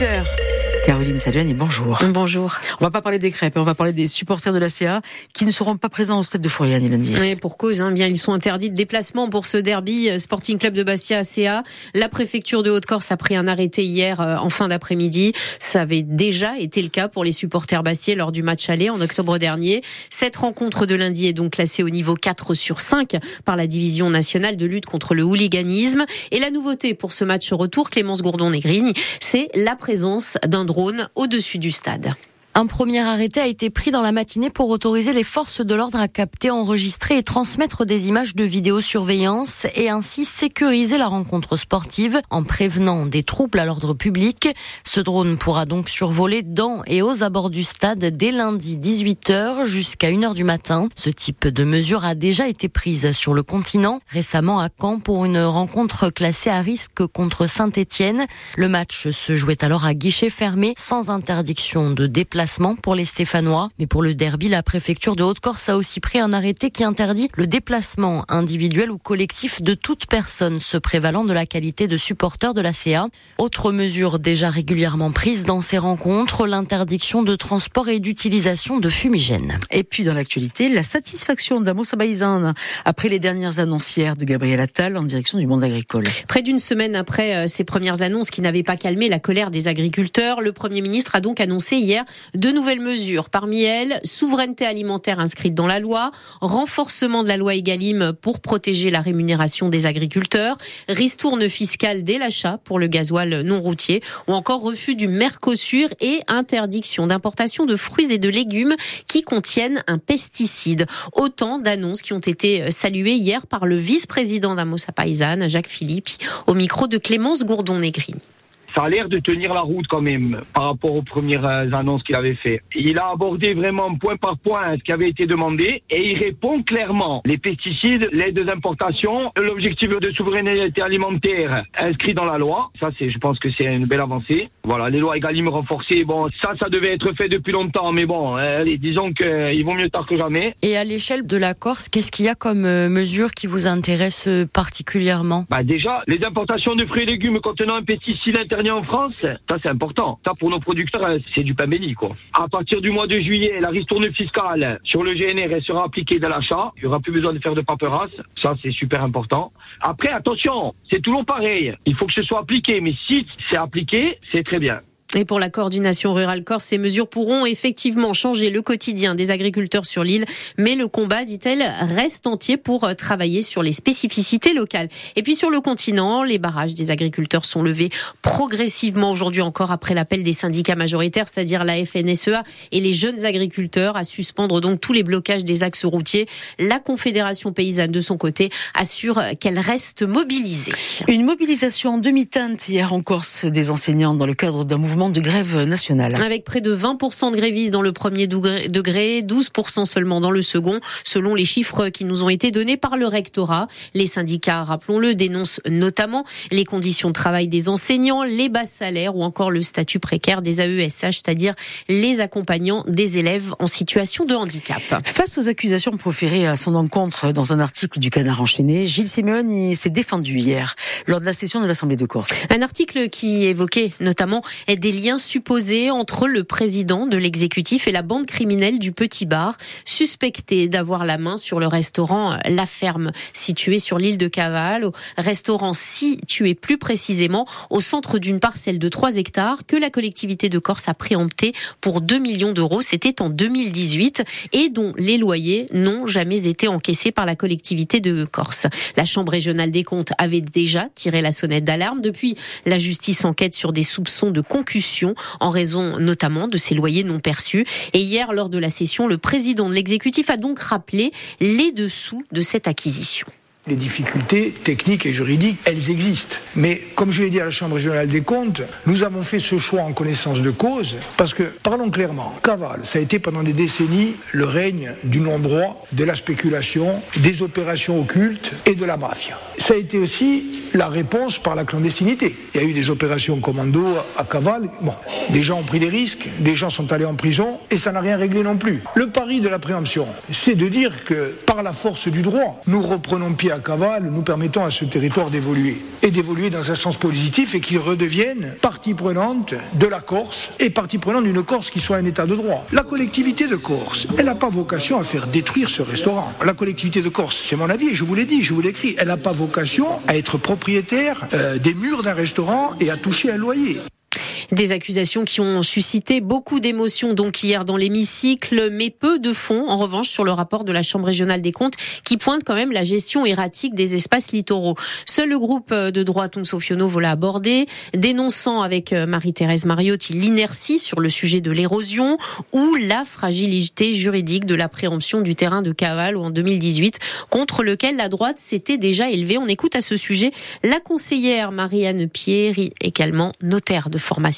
heures. Caroline Saluani, bonjour. Bonjour. On va pas parler des crêpes, on va parler des supporters de la CA qui ne seront pas présents au stade de Fouriani lundi. Oui, pour cause, hein, bien ils sont interdits de déplacement pour ce derby euh, Sporting Club de Bastia CA. La préfecture de Haute-Corse a pris un arrêté hier euh, en fin d'après-midi. Ça avait déjà été le cas pour les supporters bastiais lors du match aller en octobre dernier. Cette rencontre de lundi est donc classée au niveau 4 sur 5 par la division nationale de lutte contre le hooliganisme. Et la nouveauté pour ce match retour, Clémence Gourdon-Negrigne, c'est la présence d'un au-dessus du stade. Un premier arrêté a été pris dans la matinée pour autoriser les forces de l'ordre à capter, enregistrer et transmettre des images de vidéosurveillance et ainsi sécuriser la rencontre sportive en prévenant des troubles à l'ordre public. Ce drone pourra donc survoler dans et aux abords du stade dès lundi 18h jusqu'à 1h du matin. Ce type de mesure a déjà été prise sur le continent, récemment à Caen pour une rencontre classée à risque contre Saint-Étienne. Le match se jouait alors à guichet fermé sans interdiction de déplacement pour les Stéphanois. Mais pour le derby, la préfecture de Haute-Corse a aussi pris un arrêté qui interdit le déplacement individuel ou collectif de toute personne se prévalant de la qualité de supporter de la CA. Autre mesure déjà régulièrement prise dans ces rencontres, l'interdiction de transport et d'utilisation de fumigènes. Et puis dans l'actualité, la satisfaction d'Amos Abaïzan après les dernières annoncières de Gabriel Attal en direction du monde agricole. Près d'une semaine après ces euh, premières annonces qui n'avaient pas calmé la colère des agriculteurs, le Premier ministre a donc annoncé hier deux nouvelles mesures. Parmi elles, souveraineté alimentaire inscrite dans la loi, renforcement de la loi Egalim pour protéger la rémunération des agriculteurs, ristourne fiscale dès l'achat pour le gasoil non routier ou encore refus du Mercosur et interdiction d'importation de fruits et de légumes qui contiennent un pesticide. Autant d'annonces qui ont été saluées hier par le vice-président d'Amosa Paysanne, Jacques Philippe, au micro de Clémence Gourdon-Negri ça a l'air de tenir la route quand même par rapport aux premières euh, annonces qu'il avait fait. Il a abordé vraiment point par point ce qui avait été demandé et il répond clairement. Les pesticides, l'aide aux importations, l'objectif de souveraineté alimentaire inscrit dans la loi. Ça, c'est, je pense que c'est une belle avancée. Voilà, les lois Egalim renforcées, bon, ça, ça devait être fait depuis longtemps, mais bon, allez, disons qu'il vaut mieux tard que jamais. Et à l'échelle de la Corse, qu'est-ce qu'il y a comme euh, mesure qui vous intéresse euh, particulièrement? Bah déjà, les importations de fruits et légumes contenant un pesticide interdit en France, ça c'est important. Ça pour nos producteurs, euh, c'est du pain béni quoi. À partir du mois de juillet, la ristourne fiscale sur le GNR sera appliquée dans l'achat. Il y aura plus besoin de faire de paperasse. Ça c'est super important. Après attention, c'est toujours pareil. Il faut que ce soit appliqué, mais si c'est appliqué, c'est très bien. Et pour la coordination rurale Corse, ces mesures pourront effectivement changer le quotidien des agriculteurs sur l'île, mais le combat, dit-elle, reste entier pour euh, travailler sur les spécificités locales. Et puis sur le continent, les barrages des agriculteurs sont levés progressivement aujourd'hui encore après l'appel des syndicats majoritaires, c'est-à-dire la FNSEA et les jeunes agriculteurs à suspendre donc tous les blocages des axes routiers. La Confédération paysanne de son côté assure qu'elle reste mobilisée. Une mobilisation en demi-teinte hier en Corse des enseignants dans le cadre d'un mouvement de grève nationale. Avec près de 20% de grévistes dans le premier degré, 12% seulement dans le second, selon les chiffres qui nous ont été donnés par le rectorat. Les syndicats, rappelons-le, dénoncent notamment les conditions de travail des enseignants, les bas salaires ou encore le statut précaire des AESH, c'est-à-dire les accompagnants des élèves en situation de handicap. Face aux accusations proférées à son encontre dans un article du Canard enchaîné, Gilles Simeone s'est défendu hier lors de la session de l'Assemblée de Corse. Un article qui évoquait notamment des des liens supposés entre le président de l'exécutif et la bande criminelle du Petit Bar, suspecté d'avoir la main sur le restaurant La Ferme, situé sur l'île de Caval, restaurant situé plus précisément au centre d'une parcelle de 3 hectares que la collectivité de Corse a préempté pour 2 millions d'euros, c'était en 2018, et dont les loyers n'ont jamais été encaissés par la collectivité de Corse. La Chambre régionale des comptes avait déjà tiré la sonnette d'alarme. Depuis, la justice enquête sur des soupçons de en raison notamment de ces loyers non perçus. Et hier, lors de la session, le président de l'exécutif a donc rappelé les dessous de cette acquisition. Les difficultés techniques et juridiques, elles existent. Mais comme je l'ai dit à la Chambre régionale des comptes, nous avons fait ce choix en connaissance de cause parce que, parlons clairement, Caval, ça a été pendant des décennies le règne du non-droit, de la spéculation, des opérations occultes et de la mafia. Ça a été aussi la réponse par la clandestinité. Il y a eu des opérations commando à Caval. Bon, des gens ont pris des risques, des gens sont allés en prison et ça n'a rien réglé non plus. Le pari de la préemption, c'est de dire que par la force du droit, nous reprenons pied à nous permettons à ce territoire d'évoluer et d'évoluer dans un sens positif et qu'il redevienne partie prenante de la Corse et partie prenante d'une Corse qui soit un état de droit. La collectivité de Corse, elle n'a pas vocation à faire détruire ce restaurant. La collectivité de Corse, c'est mon avis, je vous l'ai dit, je vous l'ai écrit, elle n'a pas vocation à être propriétaire euh, des murs d'un restaurant et à toucher un loyer. Des accusations qui ont suscité beaucoup d'émotions donc hier dans l'hémicycle, mais peu de fond en revanche sur le rapport de la Chambre régionale des comptes qui pointe quand même la gestion erratique des espaces littoraux. Seul le groupe de droite Sofiono l'a abordé, dénonçant avec euh, Marie-Thérèse Mariotti l'inertie sur le sujet de l'érosion ou la fragilité juridique de la préemption du terrain de Caval en 2018, contre lequel la droite s'était déjà élevée. On écoute à ce sujet la conseillère Marianne Pierre, également notaire de formation.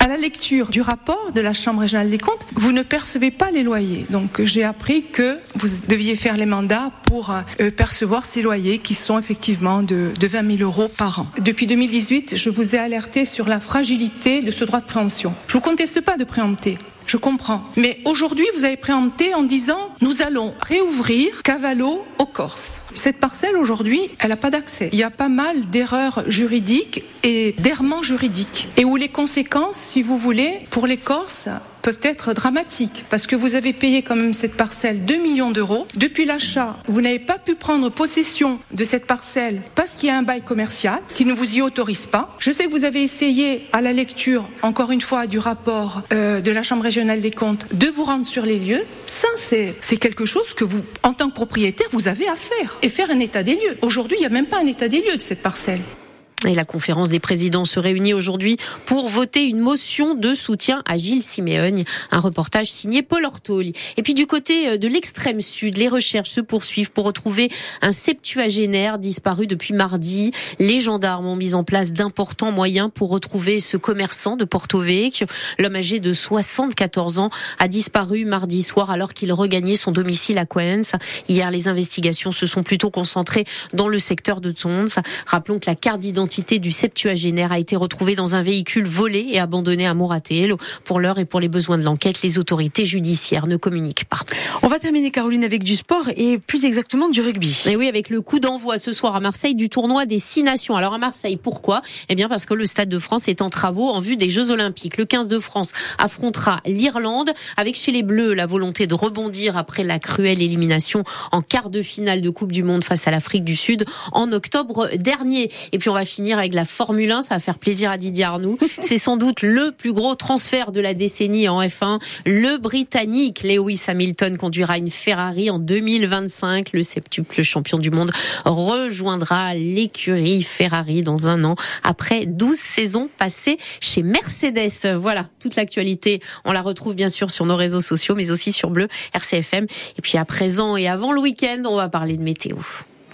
À la lecture du rapport de la Chambre régionale des comptes, vous ne percevez pas les loyers. Donc j'ai appris que vous deviez faire les mandats pour euh, percevoir ces loyers qui sont effectivement de, de 20 000 euros par an. Depuis 2018, je vous ai alerté sur la fragilité de ce droit de préemption. Je ne vous conteste pas de préempter je comprends. Mais aujourd'hui, vous avez préempté en disant nous allons réouvrir Cavallo aux Corses. Cette parcelle aujourd'hui, elle n'a pas d'accès. Il y a pas mal d'erreurs juridiques et d'errements juridiques. Et où les conséquences, si vous voulez, pour les Corses, peuvent être dramatiques parce que vous avez payé quand même cette parcelle 2 millions d'euros. Depuis l'achat, vous n'avez pas pu prendre possession de cette parcelle parce qu'il y a un bail commercial qui ne vous y autorise pas. Je sais que vous avez essayé à la lecture, encore une fois, du rapport euh, de la Chambre régionale des comptes, de vous rendre sur les lieux. Ça, c'est quelque chose que vous, en tant que propriétaire, vous avez à faire et faire un état des lieux. Aujourd'hui, il n'y a même pas un état des lieux de cette parcelle. Et la conférence des présidents se réunit aujourd'hui pour voter une motion de soutien à Gilles Siméogne. Un reportage signé Paul Ortoli. Et puis du côté euh, de l'extrême sud, les recherches se poursuivent pour retrouver un septuagénaire disparu depuis mardi. Les gendarmes ont mis en place d'importants moyens pour retrouver ce commerçant de Porto Vecchio. L'homme âgé de 74 ans a disparu mardi soir alors qu'il regagnait son domicile à Coens. Hier, les investigations se sont plutôt concentrées dans le secteur de Tons. Rappelons que la carte d'identité l'identité du septuagénaire a été retrouvée dans un véhicule volé et abandonné à Moratel. Pour l'heure et pour les besoins de l'enquête, les autorités judiciaires ne communiquent pas. On va terminer, Caroline, avec du sport et plus exactement du rugby. Et oui, avec le coup d'envoi ce soir à Marseille du tournoi des six nations. Alors à Marseille, pourquoi? Eh bien parce que le Stade de France est en travaux en vue des Jeux Olympiques. Le 15 de France affrontera l'Irlande avec chez les Bleus la volonté de rebondir après la cruelle élimination en quart de finale de Coupe du Monde face à l'Afrique du Sud en octobre dernier. Et puis on va finir finir avec la Formule 1. Ça va faire plaisir à Didier Arnoux. C'est sans doute le plus gros transfert de la décennie en F1. Le Britannique Lewis Hamilton conduira une Ferrari en 2025. Le septuple champion du monde rejoindra l'écurie Ferrari dans un an après 12 saisons passées chez Mercedes. Voilà, toute l'actualité. On la retrouve bien sûr sur nos réseaux sociaux, mais aussi sur Bleu, RCFM. Et puis à présent et avant le week-end, on va parler de météo.